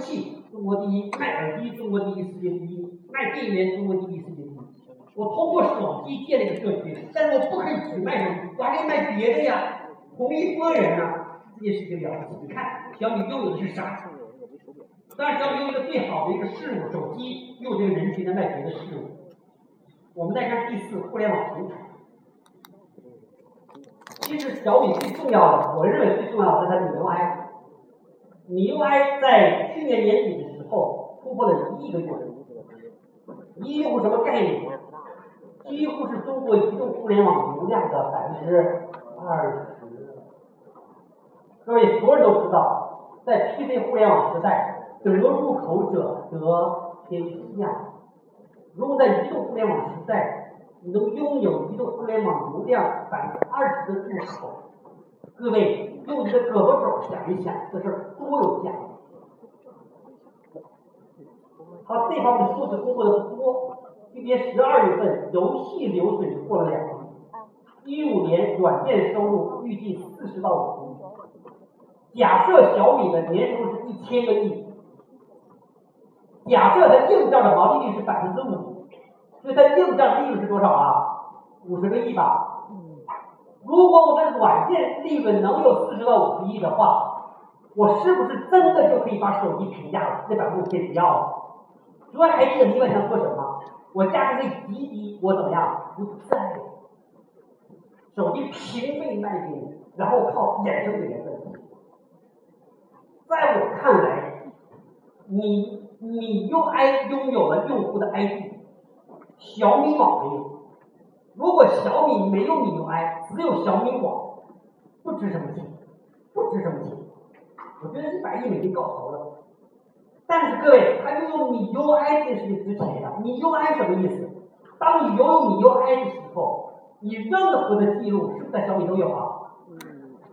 器中国第一，卖耳机中国第一，世界第一，卖电源中国第一，世界第一。我通过手机建了一个社区，但是我不可以只卖手机，我还可以卖别的呀。同一波人呢，这件事情了不起。你看小米用的是啥？当然小米拥有的最好的一个事物，手机，用这个人群来卖别的事物。我们再看第四，互联网平台。其实小米最重要的，我认为最重要的是它的 MIUI。MIUI 在去年年底的时候突破了一亿个用户，一亿用户什么概念？几乎是中国移动互联网流量的百分之二十。各位所有人都知道，在 PC 互联网时代，得入口者得天下。如果在移动互联网时代，你能拥有移动互联网流量百分之二十的入口，各位用你的胳膊肘想一想，这事儿多有价值！好，这方面的数字公布的不多。今年十二月份，游戏流水就过了两亿，一五年软件收入预计四十到五十亿。假设小米的年收入是一千个亿，假设它硬件的毛利率是百分之五，所以它硬件利润是多少啊？五十个亿吧。如果我的软件利润能有四十到五十亿的话，我是不是真的就可以把手机平价了？这百分之五不要了？诸位还记得你晚上做什么？我价格一低低，我怎么样？不在手机平费卖给你，然后靠衍生品来赚钱。在我看来，你你用 I 拥有了用户的 ID，小米网没有。如果小米没有米 UI，只有小米网，不值什么钱，不值什么钱。我觉得一百亿美金搞头了。但是各位，它拥有米 UI 这件事情值钱的。米 UI 什么意思？当你拥有米 UI 的时候，你任何的记录是不是在小米都有啊？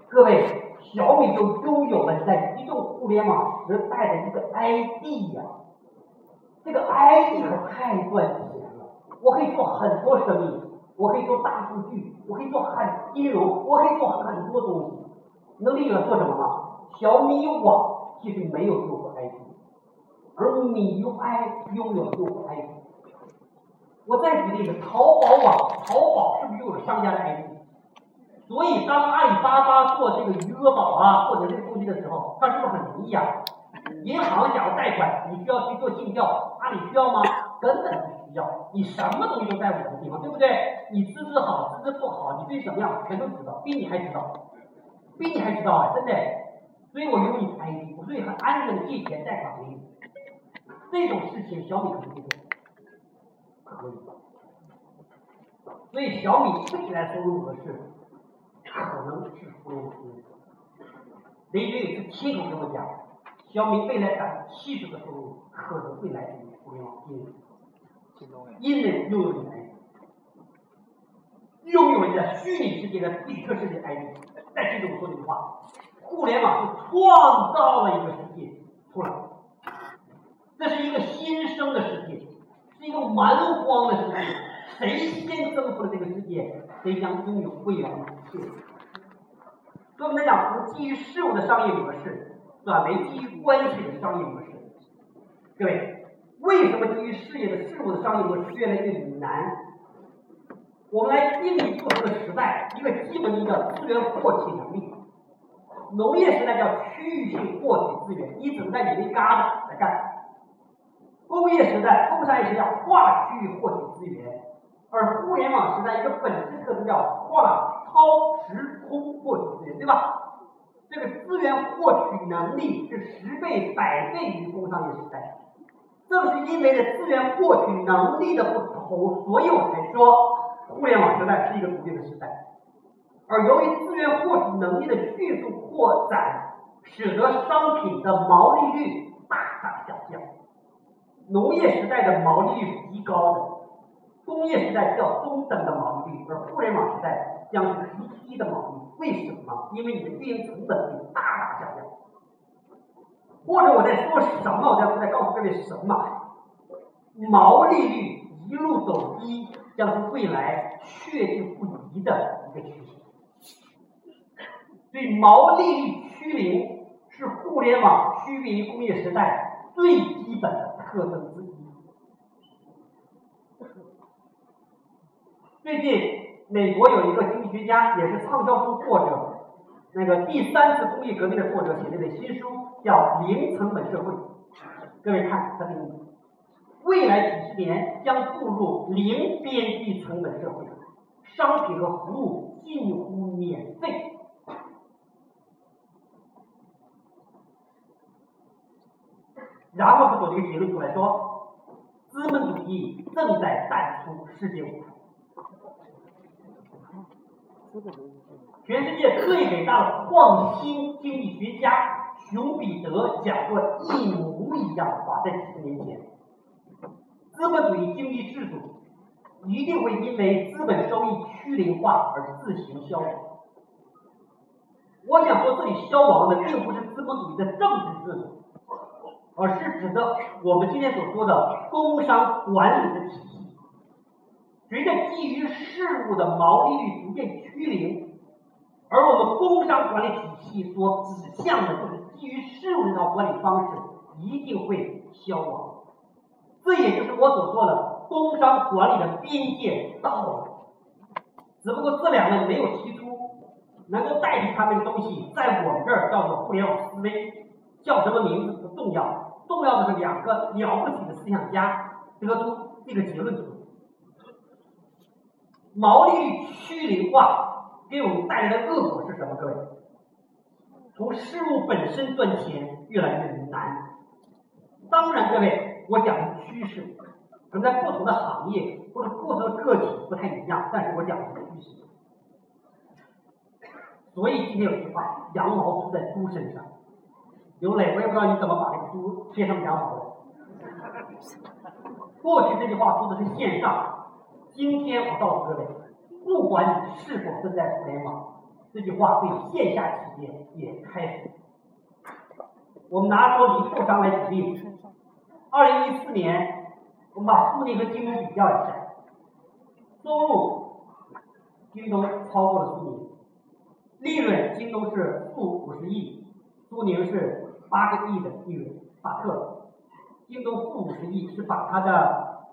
各位，小米就拥有了在移动互联网时代的一个 ID 呀。这个 ID 可太赚钱了。我可以做很多生意，我可以做大数据，我可以做很金融，我可以做很多东西。能理解做什么吗？小米网其实没有用户 ID。而米 UI 拥有用户 ID，我再举例子，淘宝网，淘宝是不是拥有商家的 ID？所以当阿里巴巴做这个余额宝啊，或者这个东西的时候，它是不是很容易啊？银行想要贷款，你需要去做尽调，阿里需要吗？根本你什么东西都在我的地方，对不对？你资质好，资质不好，你对怎么样，全都知道，比你还知道，比你还知道啊，真的。所以我有你的 ID，所以很安全的借钱贷款给你。这种事情小米可以做，可以。所以小米未来收入模式可能是互联网金融。雷军也是亲口跟我讲，小米未来百分之七十的收入可能会来自于互联网金融。因为拥有你的 ID，拥有你的虚拟世界的比特世界 ID。再记住我说这句话：互联网是创造了一个世界出来。这是一个新生的世界，是一个蛮荒的世界。谁先征服了这个世界，谁将拥有未来的一切。所以我们讲，从基于事物的商业模式转为基于关系的商业模式。各位，为什么基于事业的事物的商业模式越来越难？我们来定义不同的时代一个基本的叫资源获取能力。农业时代叫区域性获取资源，你只能在你那旮瘩来干。工业时代、工商业时代跨区域获取资源，而互联网时代一个本质特征叫跨超时空获取资源，对吧？这个资源获取能力是十倍、百倍于工商业时代。正是因为这资源获取能力的不同，所以我才说互联网时代是一个独立的时代。而由于资源获取能力的迅速扩展，使得商品的毛利率大大下降。农业时代的毛利率是极高的，工业时代较中等的毛利率，而互联网时代将是极低的毛利率。为什么？因为你的运营成本大大。或者我在说什么？我在在告诉各位什么？毛利率一路走低，将是未来确定不移的一个趋势。所以毛利率趋零是互联网区别于工业时代。最基本的特征之一。最近，美国有一个经济学家，也是畅销书作者，那个第三次工业革命的作者写的本新书叫《零成本社会》。各位看他的名字，未来几十年将步入零边际成本社会，商品和服务近乎免费。然后他做这个结论出来说，资本主义正在淡出世界舞台。全世界最伟大的创新经济学家熊彼得讲过一模一样的话，在几十年前，资本主义经济制度一定会因为资本收益趋零化而自行消亡。我想说，这里消亡的并不是资本主义的政治制度。而是指的我们今天所说的工商管理的体系，随着基于事物的毛利率逐渐趋零，而我们工商管理体系所指向的就是基于事物的那套管理方式一定会消亡。这也就是我所说的工商管理的边界到了，只不过这两个没有提出能够代替他们的东西，在我们这儿叫做互联网思维，叫什么名字不重要。重要的是两个了不起的思想家得出这个结论：毛利率趋零化给我们带来的恶果是什么？各位，从事物本身赚钱越来越难。当然，各位，我讲的趋势，可能在不同的行业或者不同的个体不太一样，但是我讲的是趋势。所以今天有句话：羊毛出在猪身上。刘磊，我也不知道你怎么把这个猪贴上羊毛的。过去这句话说的是线上，今天我告诉各位，不管你是否正在互联网，这句话对线下企业也开始。我们拿说零售商来举例子，二零一四年，我们把苏宁和京东比较一下，收入京东超过了苏宁，利润京东是负五十亿，苏宁是。八个亿的利润，巴特，京东负五十亿是把它的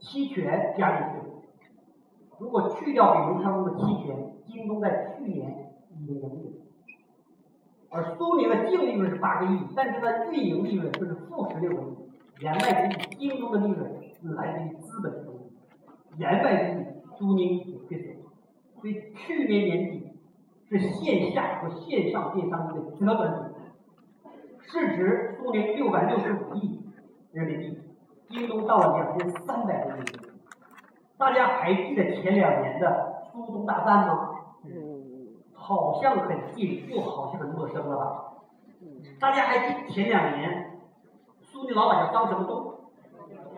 期权加进去。如果去掉给刘强东的期权，京东在去年已经盈利。而苏宁的净利润是八个亿，但是它运营利润却是负十六个亿。言外之意，京东的利润是来自于资本收入；言外之意，苏宁也亏损。所以去年年底是线下和线上电商的折转点。市值苏宁六百六十五亿人民币，京东到了两千三百多亿。大家还记得前两年的苏东大战吗？好像很近，又好像很陌生了吧？大家还记前两年苏宁老板叫张什么东？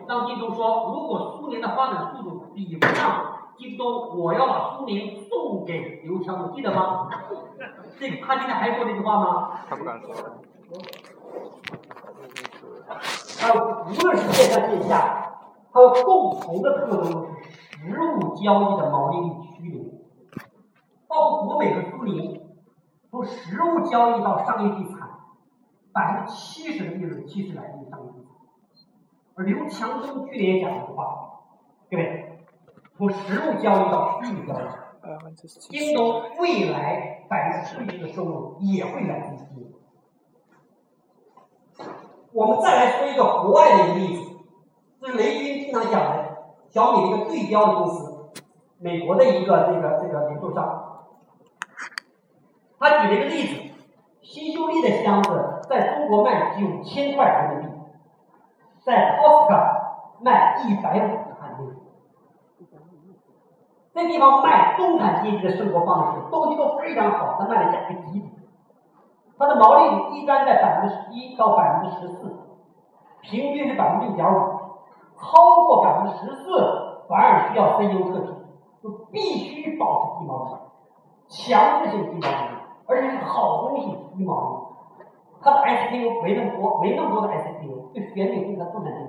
张京东说，如果苏宁的发展速度比不上京东，我要把苏宁送给刘强东，记得吗？这个他今天还说这句话吗？他不敢说。还有，无论是线上线下，它有共同的特征是实物交易的毛利率趋零。包括国美和苏宁，从实物交易到商业地产，百分之七十的利润其实来自于商业地产。而刘强东去年也讲了一句话，各位，从实物交易到虚拟交易，京东未来百分之七十的收入也会来自于虚拟。我们再来说一个国外的一个例子，这是雷军经常讲的小米的一个对标的公司，美国的一个这个这个零售商，他举了一个例子，新秀丽的箱子在中国卖九千块人民币，在 Costco 卖一百五十韩币，这地方卖中产阶级的生活方式，东西都非常好，他卖的价格极低。它的毛利率一般在百分之十一到百分之十四，平均是百分之六点五，超过百分之十四反而需要 CEO 特批，就必须保持低毛利，强制性低毛利，而且是好东西一毛一。它的 SKU 没那么多，没那么多的 SKU，就选美对它不能进。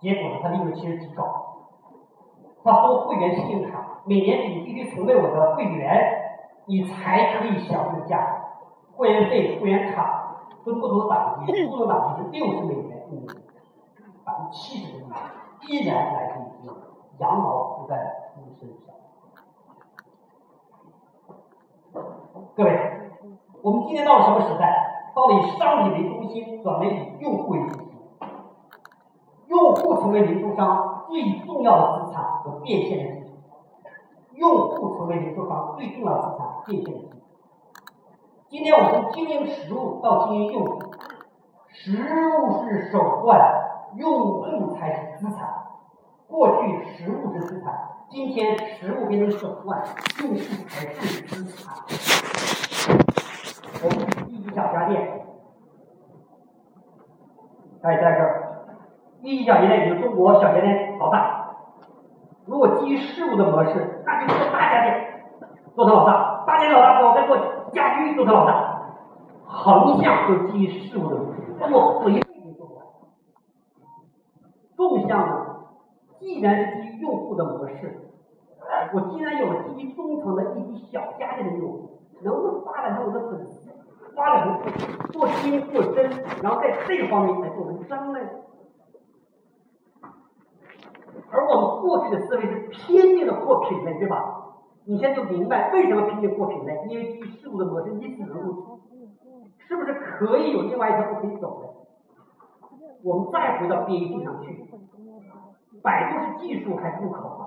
结果呢，它利润其实极高。它收会员信用卡，每年你必须成为我的会员。你才可以享受价，会员费、会员卡分不同的等级，不同等级是六十美元一年，百分之七十的利润依然来自于羊毛出在猪身上。各位，我们今天到了什么时代？到了以商品为中心，转为以用户为中心。用户成为零售商最重要的资产和变现的基础。用户成为零售商最重要的资产，变现的基础。今天我们从经营实物到经营用户，实物是手段，用户才是资产。过去实物是资产，今天实物变成手段，用户才是资产。我们第一小家电，哎，在这儿。第一小家电就是中国小家电老大。如果基于事物的模式，那就做大家电，做成老大。大家老大，我再做家居，做成老大。横向就基于事物的模式，做回应做不完。纵向呢，既然是基于用户的模式，我既然有了基于中层的一批小家庭的用户，能不能发展成我的粉丝，发展成做精做真，然后在这个方面来做文章呢？而我们过去的思维是拼命的扩品类，对吧？你现在就明白为什么拼命扩品类，因为基于事物的模式，你只能入，是不是可以有另外一条路可以走的？我们再回到 BAT 上去，百度是技术还是入口啊？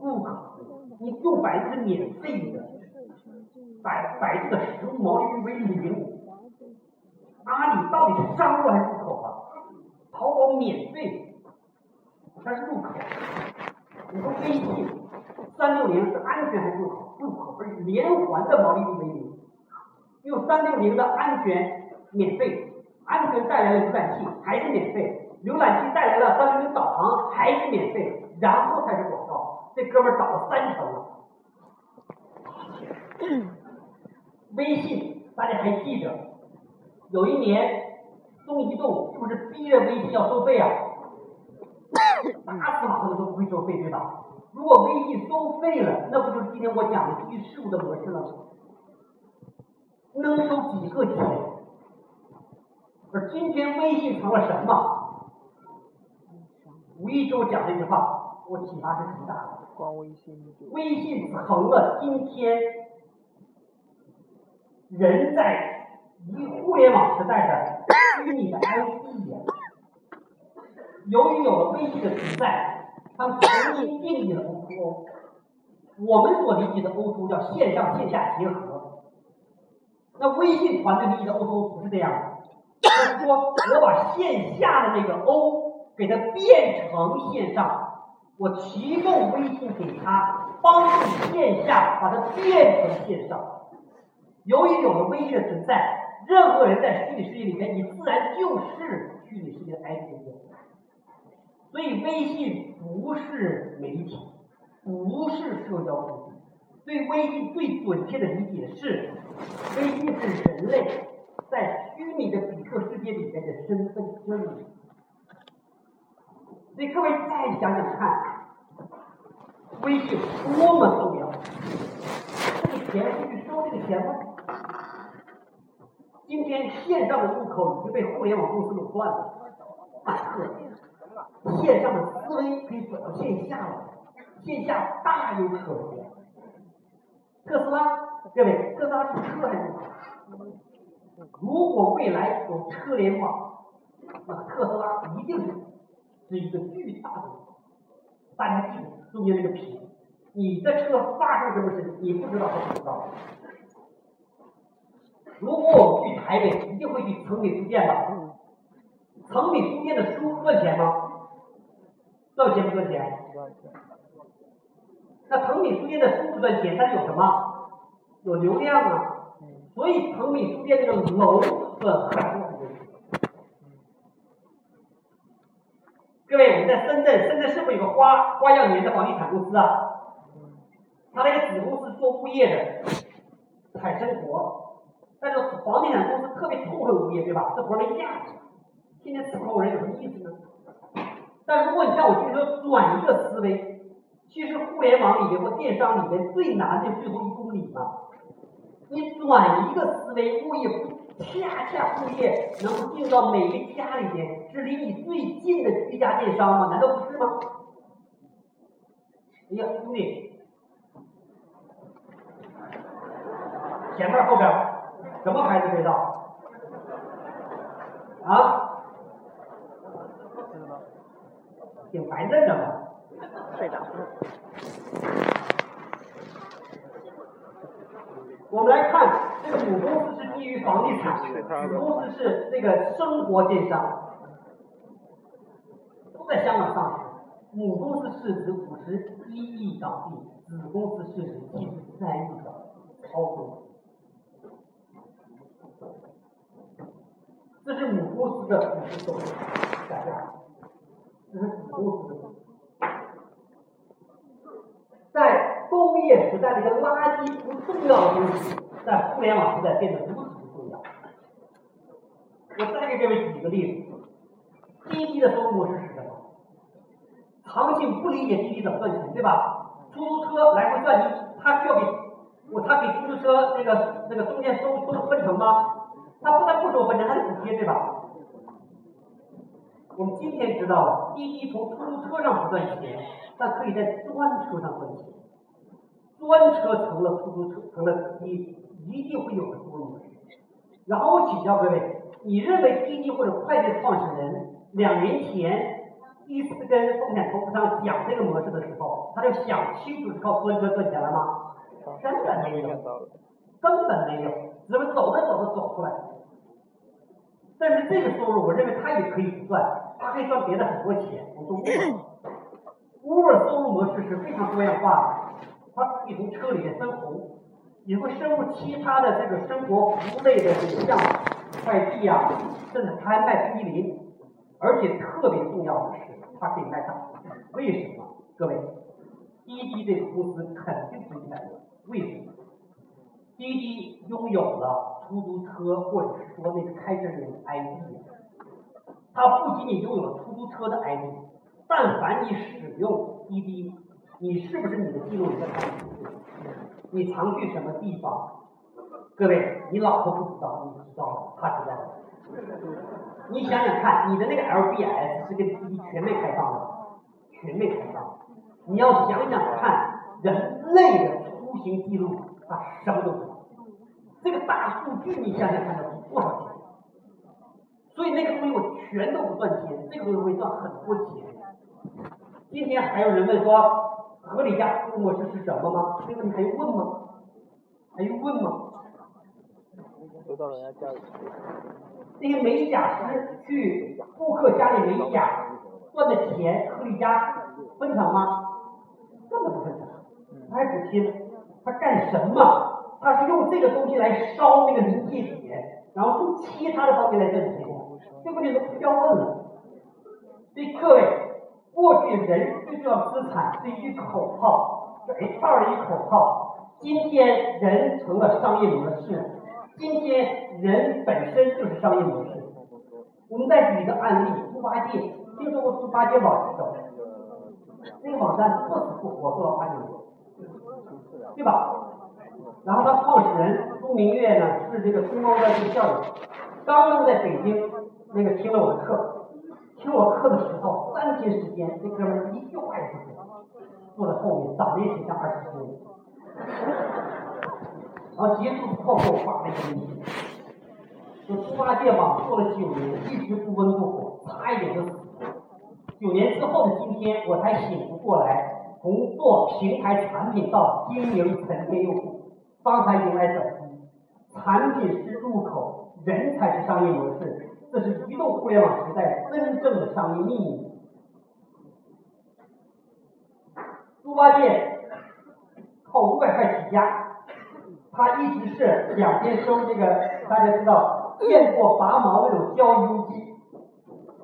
入口，你用百度是免费的，百百度的实物毛利率为零，阿里到底是商务还是入口啊？淘宝免费。它是入口，你说微信三六零是安全还是入口？入口，不是连环的毛利率为零。用三六零的安全免费，安全带来了浏览器还是免费，浏览器带来了三六零导航还是免费，然后才是广告。这哥们儿导了三层了。微信大家还记着，有一年中移动是不是逼着微信要收费啊？打死马可能都不会收费，对吧？如果微信收费了，那不就是今天我讲的基于事物的模式了吗？能收几个钱？而今天微信成了什么？无意中讲这句话，我启发是极大的。微信微信成了今天人在一互联网时代的虚拟的 ID 呀。由于有了微信的存在，他们重新定义了 O2O。我们所理解的 O2O 叫线上线下结合。那微信团队理解的 O2O 不是这样的，就是说我把线下的那个 O 给它变成线上，我提供微信给他，帮助线下把它变成线上。由于有了微信的存在，任何人在虚拟世界里面，你自然就是虚拟世界的 ID。所以微信不是媒体，不是社交工具。对微信最准确的理解是，微信是人类在虚拟的比特世界里面的身份证明所以各位再想想看，微信多么重要！这个钱是去收这个钱吗？今天线上的入口已经被互联网公司垄断了，马克。线上的思维可以转到线下了，线下大有可为。特斯拉，各位，特斯拉是车还是？如果未来有车联网，那特斯拉一定是是一个巨大的。大家记住中间那个屏，你的车发生什么事情，你不知道他不知道。如果我们去台北，一定会去诚品书店的。诚品书店的书赚钱吗？赚钱不赚钱？那诚品书店的书不赚钱，但是有什么？有流量啊！所以诚品书店这个楼是很重要的。各位，我们在深圳，深圳是不是有个花花样年的房地产公司啊？他那个子公司做物业的，海生活，但是房地产公司特别痛恨物业，对吧？这活没价值，天天伺候人有什么意思呢？但如果你像我今天说转一个思维，其实互联网里面或电商里面最难的最后一公里嘛。你转一个思维，物业不恰恰物业能够进到每个家里边，是离你最近的居家电商吗？难道不是吗？哎呀，兄弟，前面后边什么牌子知道？啊？挺白嫩的嘛。睡着。我们来看，这个母公司是基于房地产，子公司是那个生活电商，都在香港上市。母公司市值五十一亿港币，子公司市值七十三亿港币，超过。这是母公司的股息收入，这是子公司的。在工业时代的一个垃圾不重要的东西，在互联网时代变得如。我再给各位举一个例子，滴滴的收入模式是什么？长信不理解滴滴怎么赚钱，对吧？出租车来回赚，他需要给我他给出租车那个那个中间收收分成吗？他不但不收分成，还得补贴，对吧？我们今天知道了，滴滴从出租车上不赚钱，但可以在专车上赚钱。专车成了出租车，成了滴滴，一定会有个收入模式。然后我请教各位，你认为滴滴或者快递创始人两年前第一次跟风险投资商讲这个模式的时候，他就想清楚是靠专车赚钱了吗？根本没有，根本没有，只是走着走着走出来。但是这个收入，我认为他也可以不赚。他可以赚别的很多钱，我说 Uber 收入模式是非常多样化的，它可以从车里面分红，也会深入其他的这个生活服务类的这个项目，快递啊，甚至它还卖冰激凌，而且特别重要的是，它可以卖大为什么？各位，滴滴这个公司肯定是一百万，为什么？滴滴拥有了出租车或者说那个开车人的 ID。它不仅仅拥有了出租车的 ID，但凡你使用滴滴，你是不是你的记录也在它里面？你常去什么地方？各位，你老婆不知道，你知道，他知道。你想想看，你的那个 LBS 是跟滴滴全面开放的，全面开放。你要想想看，人类的出行记录，他什么都知道。这个大数据，你想想看，要多少钱？所以那个东西我全都不赚钱，这个东西会赚很多钱。今天还有人问说，合理价收入模式是什么吗？这个问题还用问吗？还用问吗？都到人家家里。那些美甲师去顾客家里美甲赚的钱，合理价分成吗？根本不分成，他还补贴。他干什么？他是用这个东西来烧那个临界点，然后用其他的方面来挣钱。这问题都不需要问了。所以各位，过去人最重要资产是一句口号，是 H 二的一口号。今天人成了商业模式，今天人本身就是商业模式。我们再举一个案例，猪八戒，听说过猪八戒网站？这个网站不死不活，做了八年，对吧？然后他创始人朱明月呢，是这个中欧的这个校友，刚刚在北京。那个听了我的课，听我课的时候，三天时间，这哥们儿一句话也不说，坐在后面，长得也挺像二师兄。然后结束之后给我发了一个微信，说猪八戒网做了九年，一直不温不火，差一点就死了。九年之后的今天，我才醒悟过来，从做平台产品到经营沉淀用户，方才迎来转机。产品是入口，人才是商业模式。这是移动互联网时代真正的商业秘密。猪八戒靠五百块起家，他一直是两边收这个，大家知道雁过拔毛那种交易佣金，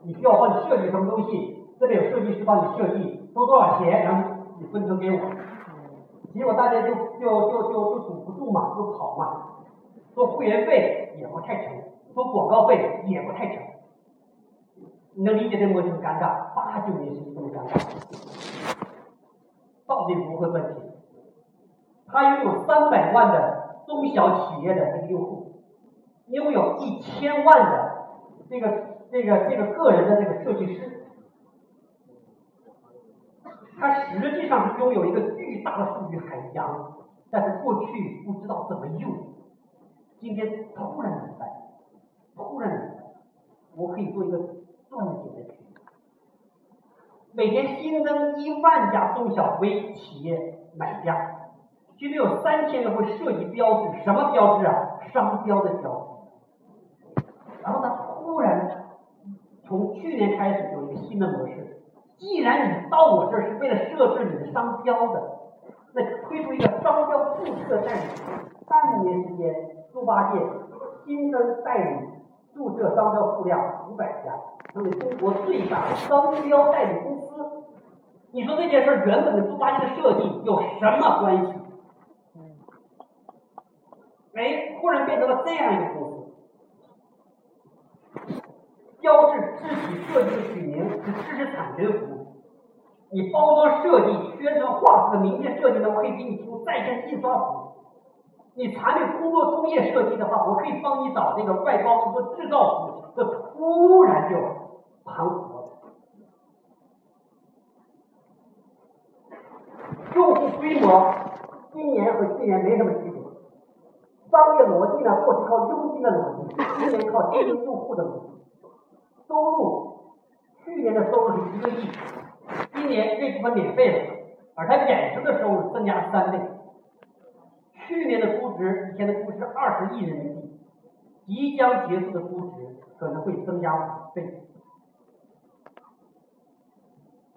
你需要帮你设计什么东西，这边有设计师帮你设计，收多少钱，然后你分成给我。结果大家就就就就就堵不住嘛，就跑嘛，说会员费也不太成。说广告费也不太成，你能理解这模式很尴尬？八九年是这么尴尬，到底如何赚钱。他拥有三百万的中小企业的这个用户，拥有一千万的这个这个这个个人的这个设计师，他实际上是拥有一个巨大的数据海洋，但是过去不知道怎么用，今天突然明白，突然，我可以做一个赚钱的企业，每天新增一万家中小微企业买家。其中有三千个会设计标志，什么标志啊？商标的标志。然后呢突然从去年开始有一个新的模式，既然你到我这儿是为了设置你的商标的，那推出一个商标注册代理。半年时间，猪八戒新增代理注册商标数量五百家，成为中国最大的商标代理公司。你说这件事原本跟猪八戒的设计有什么关系？哎，忽然变成了这样一个公司。标志字体设计的取名是知识产权服务，你包装设计、宣传画册、名片设计呢，我可以给你出在线印刷服务。你产品工作工业设计的话，我可以帮你找这个外包做制造服务。这突然就盘活了，用户规模今年和去年没什么区别。商业逻辑呢，过去靠佣金的逻辑，今年靠经营用户的逻辑。收入，去年的收入是一个亿，今年这部分免费了，而它衍生的收入增加三倍。去年的估值，以前的估值二十亿人民币，即将结束的估值可能会增加五倍。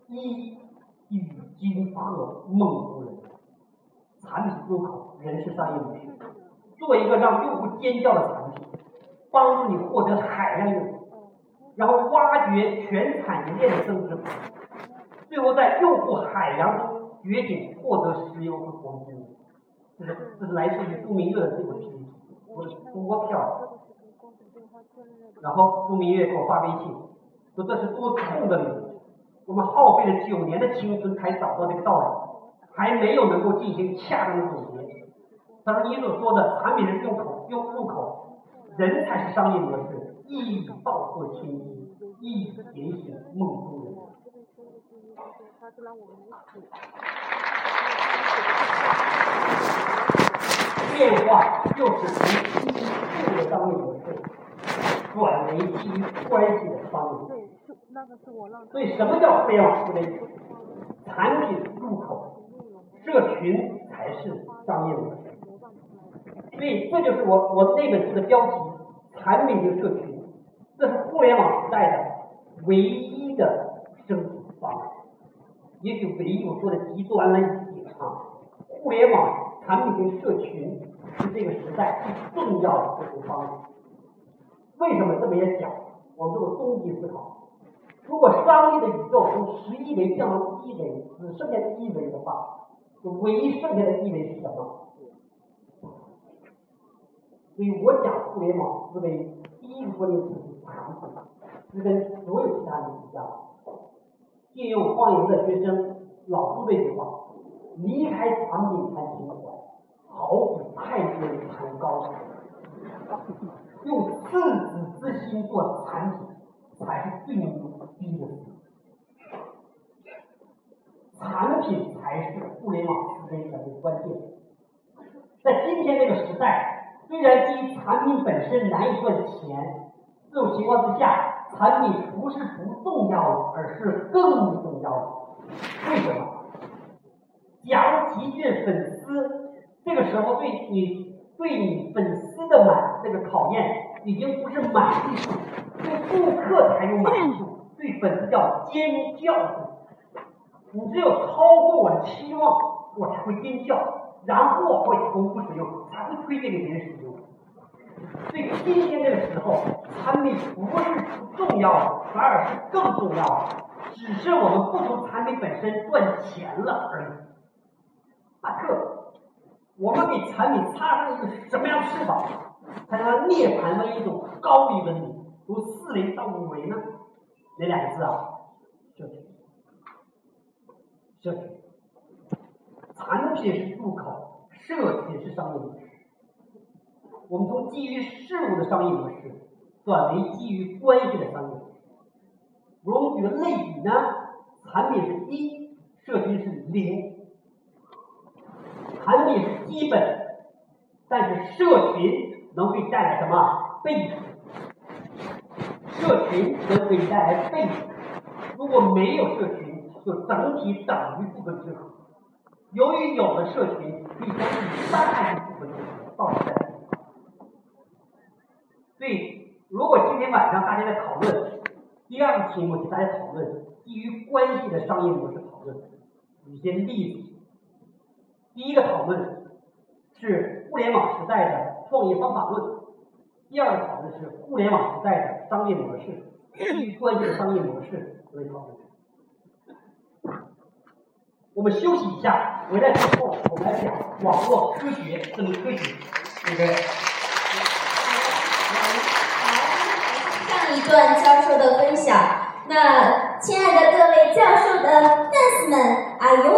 一语惊破梦中人，产品入口，人是商业模式。做一个让用户尖叫的产品，帮助你获得海量用户，然后挖掘全产业链的增值最后在用户海洋中掘井，获得石油和黄金。这是这是来自于杜明月的这个题，我多漂亮。然后杜明月给我发微信，说这是多痛的领域，我们耗费了九年的青春才找到这个道理，还没有能够进行恰当的总结。他说：“你所说的产品是入口，用入口，人才是商业模式。一语道破天机，一语点醒梦中人。变化就是从基于的商业模式转为基于关系的商业模式。所以，什么叫互联网思维？产品入口，社群才是商业模式。”所以这就是我我那本书的标题：产品型社群，这是互联网时代的唯一的生存方式。也许唯一我说的极端了一点啊，互联网产品跟社群是这个时代最重要的生存方式。为什么这么也讲？我们做个终极思考：如果商业的宇宙从十亿维降到一维，只剩下一维的话，就唯一剩下的一维是什么？所以我讲互联网思维，第一个关键词是产品，是跟所有其他人一样。借用方言的学生老师这句话：离开产品谈情怀，好比太监谈高手。用赤子之心做产品，才是最牛逼的。产品才是互联网思维的关键。在今天这个时代。虽然基于产品本身难以赚钱，这种情况之下，产品不是不重要，而是更重要。为什么？假如集聚粉丝，这个时候对你对你粉丝的满这个考验，已经不是满意度，对顾客才有满意度，对粉丝叫尖叫。你只有超过我的期望，我才会尖叫。然后我会重复使用，才会推荐给别人使用。所以今天这个时候，产品不是不重要的，反而是更重要的。只是我们不从产品本身赚钱了而已。阿克，我们给产品插上一个什么样的翅膀，才能涅槃为一种高级文明，从四维到五维呢？哪两个字啊？社群，社群。产品是入口，社群是商业模式。我们从基于事物的商业模式转为基于关系的商业模式。我们举个类比呢，产品是一，社群是零。产品是基本，但是社群能给你带来什么倍数？社群能给你带来倍数。如果没有社群，就整体等于部分之和。由于有了社群，可以将伤害性部分之和到达在。所以，如果今天晚上大家在讨论第二个题目，给大家讨论基于关系的商业模式讨论，举些例子。第一个讨论是互联网时代的创业方法论，第二个讨论是互联网时代的商业模式，基于关系的商业模式各位讨论。我们休息一下，回来之后我们来讲网络科学这门科学，对不对？上一段教授的分享，那亲爱的各位教授的，男士们，are you？